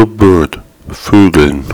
to bird, vögeln.